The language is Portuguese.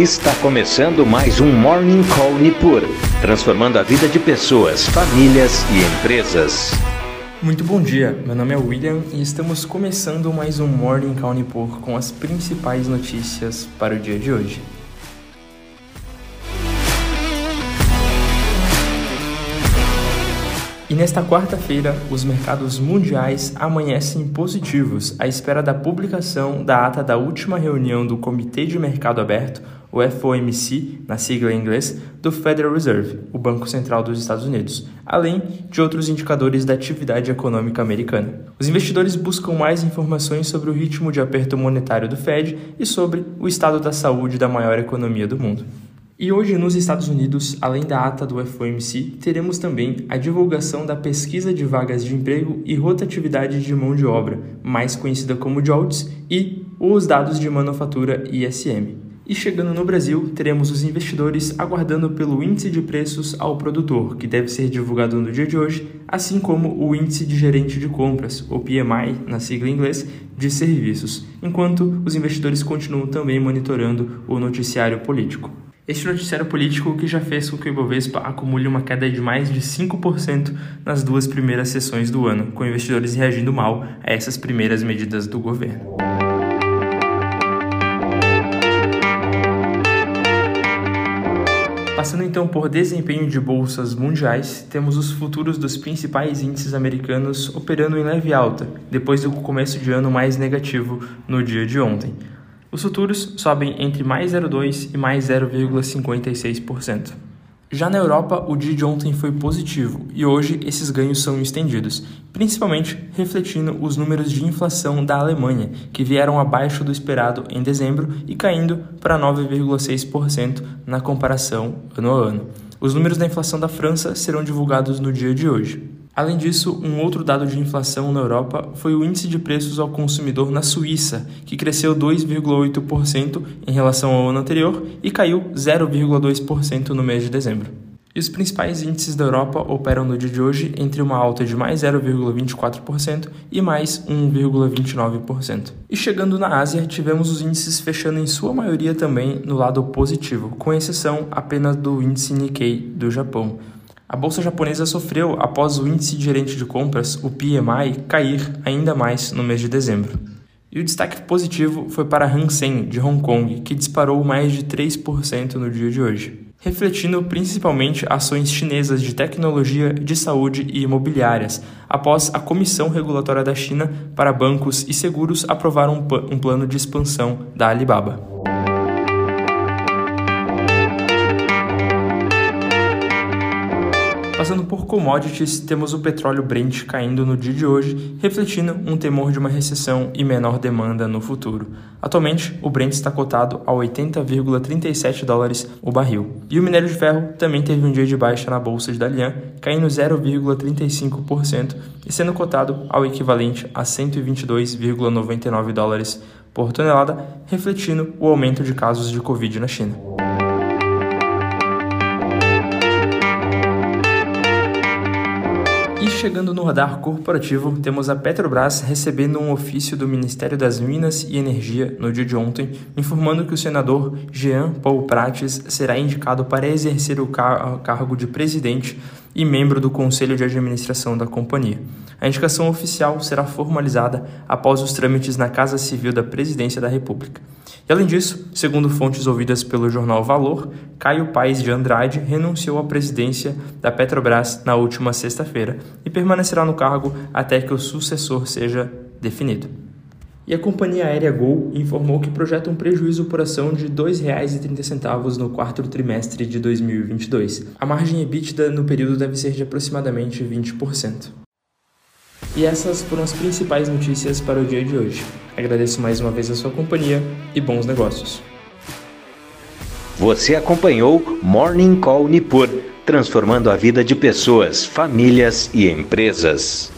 Está começando mais um Morning Call Nipur, transformando a vida de pessoas, famílias e empresas. Muito bom dia, meu nome é William e estamos começando mais um Morning Call Nipur com as principais notícias para o dia de hoje. E nesta quarta-feira, os mercados mundiais amanhecem positivos à espera da publicação da ata da última reunião do Comitê de Mercado Aberto, o FOMC, na sigla em inglês, do Federal Reserve, o Banco Central dos Estados Unidos, além de outros indicadores da atividade econômica americana. Os investidores buscam mais informações sobre o ritmo de aperto monetário do Fed e sobre o estado da saúde da maior economia do mundo. E hoje, nos Estados Unidos, além da ata do FOMC, teremos também a divulgação da pesquisa de vagas de emprego e rotatividade de mão de obra, mais conhecida como JOLTS, e os dados de manufatura ISM. E chegando no Brasil, teremos os investidores aguardando pelo índice de preços ao produtor, que deve ser divulgado no dia de hoje, assim como o índice de gerente de compras, o PMI, na sigla em inglês, de serviços, enquanto os investidores continuam também monitorando o noticiário político. Este noticiário político que já fez com que o Ibovespa acumule uma queda de mais de 5% nas duas primeiras sessões do ano, com investidores reagindo mal a essas primeiras medidas do governo. Passando então por desempenho de bolsas mundiais, temos os futuros dos principais índices americanos operando em leve alta, depois do começo de ano mais negativo no dia de ontem. Os futuros sobem entre mais 0,2% e mais 0,56%. Já na Europa, o dia de ontem foi positivo e hoje esses ganhos são estendidos, principalmente refletindo os números de inflação da Alemanha, que vieram abaixo do esperado em dezembro e caindo para 9,6% na comparação ano a ano. Os números da inflação da França serão divulgados no dia de hoje. Além disso, um outro dado de inflação na Europa foi o índice de preços ao consumidor na Suíça, que cresceu 2,8% em relação ao ano anterior e caiu 0,2% no mês de dezembro. E os principais índices da Europa operam no dia de hoje entre uma alta de mais 0,24% e mais 1,29%. E chegando na Ásia, tivemos os índices fechando em sua maioria também no lado positivo, com exceção apenas do índice Nikkei do Japão, a bolsa japonesa sofreu após o índice de gerente de compras, o PMI, cair ainda mais no mês de dezembro. E o destaque positivo foi para a Hang Seng, de Hong Kong, que disparou mais de 3% no dia de hoje, refletindo principalmente ações chinesas de tecnologia, de saúde e imobiliárias, após a Comissão Regulatória da China para Bancos e Seguros aprovar um, um plano de expansão da Alibaba. Passando por commodities, temos o petróleo Brent caindo no dia de hoje, refletindo um temor de uma recessão e menor demanda no futuro. Atualmente, o Brent está cotado a 80,37 dólares o barril. E o minério de ferro também teve um dia de baixa na bolsa de Dalian, caindo 0,35% e sendo cotado ao equivalente a 122,99 dólares por tonelada, refletindo o aumento de casos de Covid na China. Chegando no radar corporativo, temos a Petrobras recebendo um ofício do Ministério das Minas e Energia no dia de ontem, informando que o senador Jean Paul Prates será indicado para exercer o car cargo de presidente e membro do Conselho de Administração da companhia. A indicação oficial será formalizada após os trâmites na Casa Civil da Presidência da República. E além disso, segundo fontes ouvidas pelo jornal Valor, Caio Paes de Andrade renunciou à presidência da Petrobras na última sexta-feira e permanecerá no cargo até que o sucessor seja definido. E a companhia aérea Gol informou que projeta um prejuízo por ação de R$ 2,30 no quarto trimestre de 2022. A margem EBITDA no período deve ser de aproximadamente 20%. E essas foram as principais notícias para o dia de hoje. Agradeço mais uma vez a sua companhia e bons negócios. Você acompanhou Morning Call Nipur, transformando a vida de pessoas, famílias e empresas.